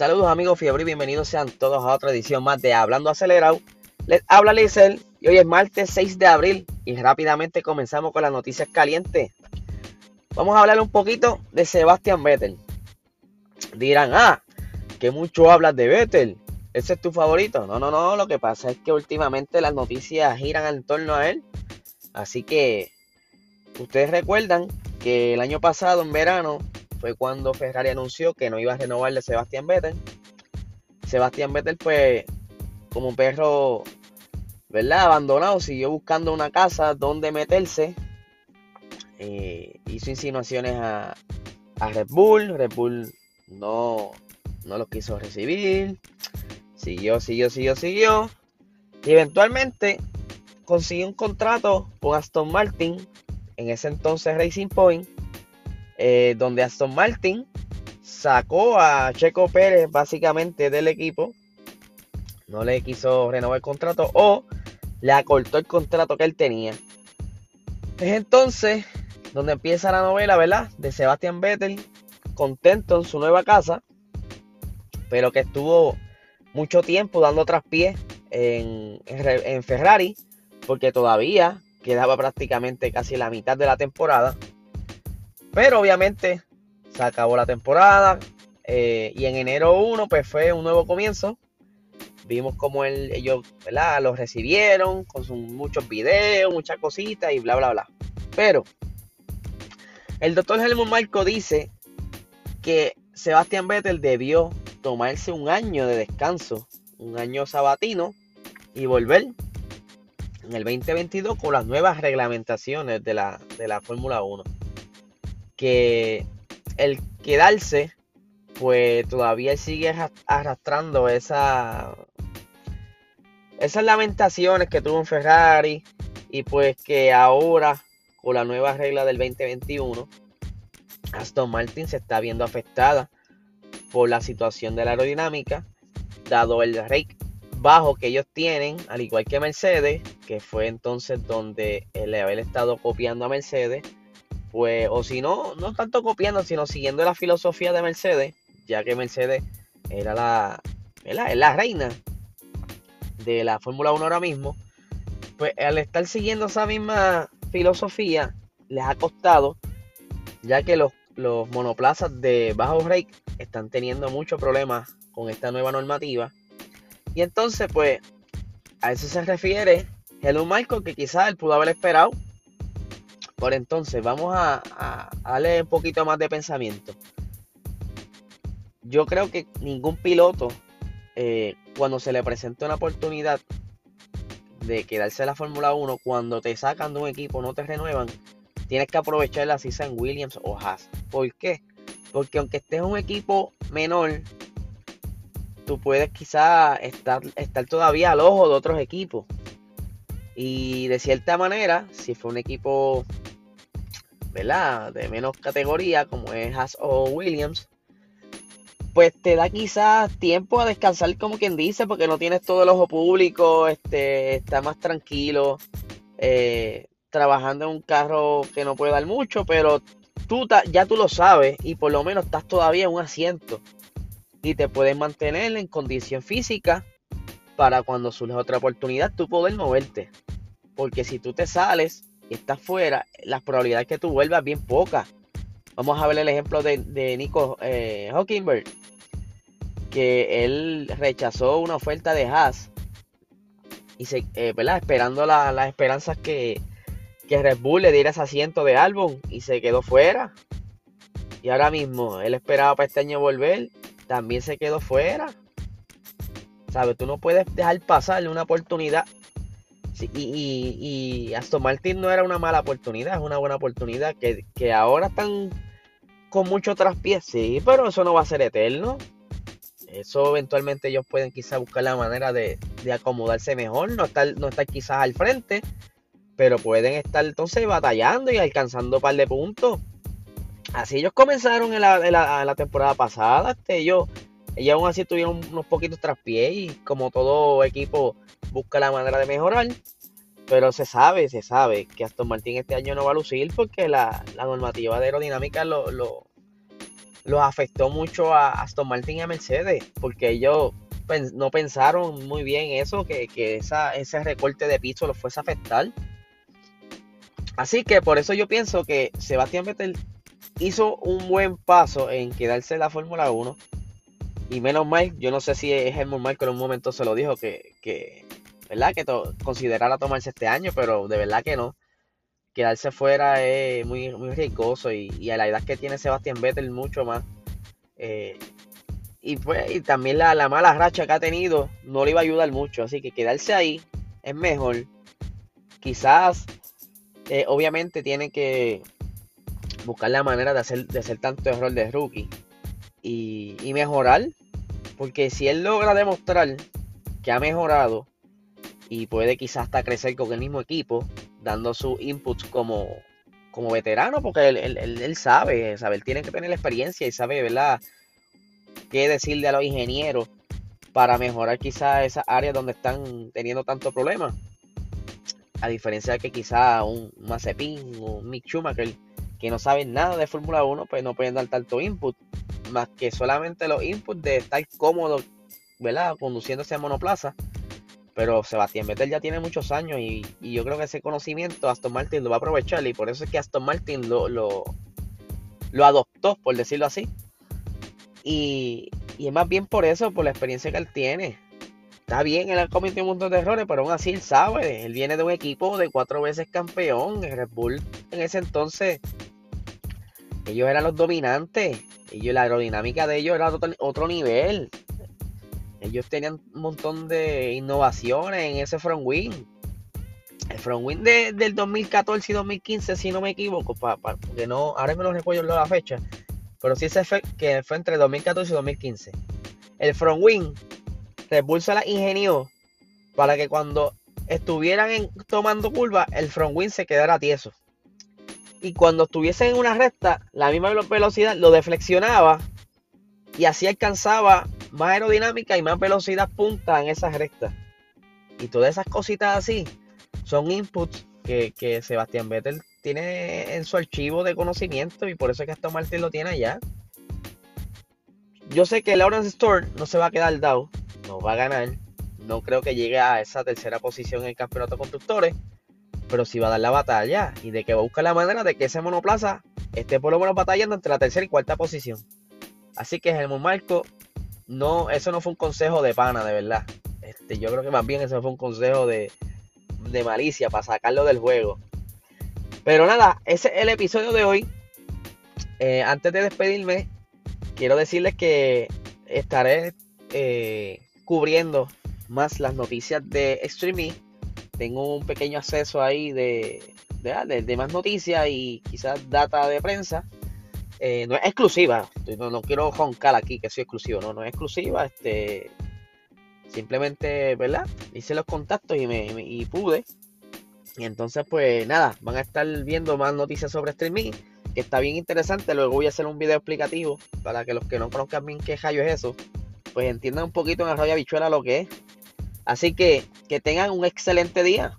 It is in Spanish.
Saludos amigos Fiebre y bienvenidos sean todos a otra edición más de Hablando Acelerado. Les habla Lizel y hoy es martes 6 de abril y rápidamente comenzamos con las noticias calientes. Vamos a hablar un poquito de Sebastián Vettel. Dirán, ah, que mucho hablas de Vettel. ¿Ese es tu favorito? No, no, no. Lo que pasa es que últimamente las noticias giran en torno a él. Así que ustedes recuerdan que el año pasado, en verano, fue cuando Ferrari anunció que no iba a renovarle a Sebastián Vettel. Sebastián Vettel, pues, como un perro, ¿verdad? Abandonado, siguió buscando una casa donde meterse. Eh, hizo insinuaciones a, Red Bull. Red Bull no, no lo quiso recibir. Siguió, siguió, siguió, siguió. Y eventualmente consiguió un contrato con Aston Martin, en ese entonces Racing Point, eh, donde Aston Martin sacó a Checo Pérez básicamente del equipo. No le quiso renovar el contrato o le acortó el contrato que él tenía. Es entonces donde empieza la novela, ¿verdad? De Sebastian Vettel, contento en su nueva casa, pero que estuvo mucho tiempo dando traspiés en, en, Ferrari, porque todavía quedaba prácticamente casi la mitad de la temporada. Pero obviamente se acabó la temporada eh, y en enero 1 pues fue un nuevo comienzo. Vimos como ellos ¿verdad? los recibieron con muchos videos, muchas cositas y bla, bla, bla. Pero el doctor Helmut Marco dice que Sebastián Vettel debió tomarse un año de descanso, un año sabatino y volver en el 2022 con las nuevas reglamentaciones de la, de la Fórmula 1. Que el quedarse, pues todavía sigue arrastrando esa, esas lamentaciones que tuvo en Ferrari y pues que ahora con la nueva regla del 2021 Aston Martin se está viendo afectada por la situación de la aerodinámica, dado el rate bajo que ellos tienen, al igual que Mercedes, que fue entonces donde el haber estado copiando a Mercedes, pues, o si no, no tanto copiando, sino siguiendo la filosofía de Mercedes, ya que Mercedes era la, la, reina de la Fórmula 1 ahora mismo, pues al estar siguiendo esa misma filosofía, les ha costado, ya que los, los monoplazas de bajo rate están teniendo muchos problemas con esta nueva normativa. Y entonces, pues, a eso se refiere Hello Michael, que quizás él pudo haber esperado. Por entonces, vamos a, darle un poquito más de pensamiento. Yo creo que ningún piloto, eh, cuando se le presenta una oportunidad de quedarse en la Fórmula 1, cuando te sacan de un equipo, no te renuevan, tienes que aprovechar la en Williams o Haas. ¿Por qué? Porque aunque estés un equipo menor, tú puedes quizás estar, estar todavía al ojo de otros equipos. Y de cierta manera, si fue un equipo ¿verdad? de menos categoría, como es Haas o Williams, pues te da quizás tiempo a descansar, como quien dice, porque no tienes todo el ojo público, este, está más tranquilo, eh, trabajando en un carro que no puede dar mucho, pero tú ya tú lo sabes y por lo menos estás todavía en un asiento y te puedes mantener en condición física para cuando surja otra oportunidad tú poder moverte. Porque si tú te sales y fuera, las probabilidades que tú vuelvas bien pocas. Vamos a ver el ejemplo de, Nico eh, que él rechazó una oferta de Haas y se, eh, esperando las esperanzas que, que Red Bull le diera ese asiento de álbum y se quedó fuera. Y ahora mismo él esperaba para este año volver, también se quedó fuera. ¿Sabes? Tú no puedes dejar pasarle una oportunidad. Y, Aston Martin no era una mala oportunidad, es una buena oportunidad. Que, ahora están con mucho traspiés, sí, pero eso no va a ser eterno. Eso eventualmente ellos pueden quizás buscar la manera de, de acomodarse mejor, no estar, no quizás al frente, pero pueden estar entonces batallando y alcanzando un par de puntos. Así ellos comenzaron en la, temporada pasada. Este, ellos, ellos aún así tuvieron unos poquitos traspiés y como todo equipo busca la manera de mejorar. Pero se sabe, se sabe que Aston Martin este año no va a lucir porque la, normativa de aerodinámica lo, lo, afectó mucho a Aston Martin y a Mercedes, porque ellos no pensaron muy bien eso, que, ese recorte de piso los fuese a afectar. Así que por eso yo pienso que Sebastián Vettel hizo un buen paso en quedarse en la Fórmula 1. Y menos mal, yo no sé si es el mal que en un momento se lo dijo que, que ¿verdad? Que considerara tomarse este año, pero de verdad que no. Quedarse fuera es muy, muy riesgoso y, a la edad que tiene Sebastián Vettel mucho más. Eh, y, pues, y también la, la, mala racha que ha tenido no le iba a ayudar mucho. Así que quedarse ahí es mejor. Quizás, eh, obviamente, tiene que buscar la manera de hacer, de hacer tanto error de rookie y mejorar. Porque si él logra demostrar que ha mejorado y puede quizás hasta crecer con el mismo equipo, dando su inputs como, como veterano, porque él, él, él, sabe, sabe, él tiene que tener la experiencia y sabe, ¿verdad?, qué decirle a los ingenieros para mejorar quizás esas áreas donde están teniendo tanto problema. A diferencia de que quizás un Mazepin o un Mick Schumacher que no saben nada de Fórmula 1, pues no pueden dar tanto input, más que solamente los inputs de estar cómodo, ¿verdad? Conduciéndose a monoplaza. Pero Sebastián Vettel ya tiene muchos años y, yo creo que ese conocimiento Aston Martin lo va a aprovechar y por eso es que Aston Martin lo, lo, adoptó, por decirlo así. Y, es más bien por eso, por la experiencia que él tiene. Está bien, él ha cometido un montón de errores, pero aún así él sabe. Él viene de un equipo de cuatro veces campeón. Red Bull en ese entonces ellos eran los dominantes. Ellos, la aerodinámica de ellos era otro, nivel. Ellos tenían un montón de innovaciones en ese front wing. El front wing del 2014 y 2015, si no me equivoco, porque no, ahora me lo recuerdo la fecha, pero sí se fue, que fue entre 2014 y 2015. El front wing, se la ingenió para que cuando estuvieran tomando curva, el front wing se quedara tieso y cuando estuviese en una recta, la misma velocidad lo deflexionaba y así alcanzaba más aerodinámica y más velocidad punta en esas rectas. Y todas esas cositas así son inputs que, Sebastián Vettel tiene en su archivo de conocimiento y por eso es que Aston Martin lo tiene allá. Yo sé que Lawrence Store no se va a quedar dado, no va a ganar. No creo que llegue a esa tercera posición en el campeonato de constructores pero si va a dar la batalla y de que va a buscar la manera de que ese monoplaza esté por lo menos batallando entre la tercera y cuarta posición. Así que Helmut Marco, no, eso no fue un consejo de pana, de verdad. Este, yo creo que más bien eso fue un consejo de, malicia para sacarlo del juego. Pero nada, ese es el episodio de hoy. Eh, antes de despedirme, quiero decirles que estaré eh, cubriendo más las noticias de Extreme tengo un pequeño acceso ahí de, de, más noticias y quizás data de prensa. Eh, no es exclusiva, no, no quiero joncar aquí que soy exclusivo, no, no es exclusiva, este simplemente, ¿verdad? Hice los contactos y me, y pude. Y entonces, pues nada, van a estar viendo más noticias sobre streaming, que está bien interesante. Luego voy a hacer un video explicativo para que los que no conozcan bien qué rayo es eso, pues entiendan un poquito en la rabia bichuela lo que es. Así que que tengan un excelente día.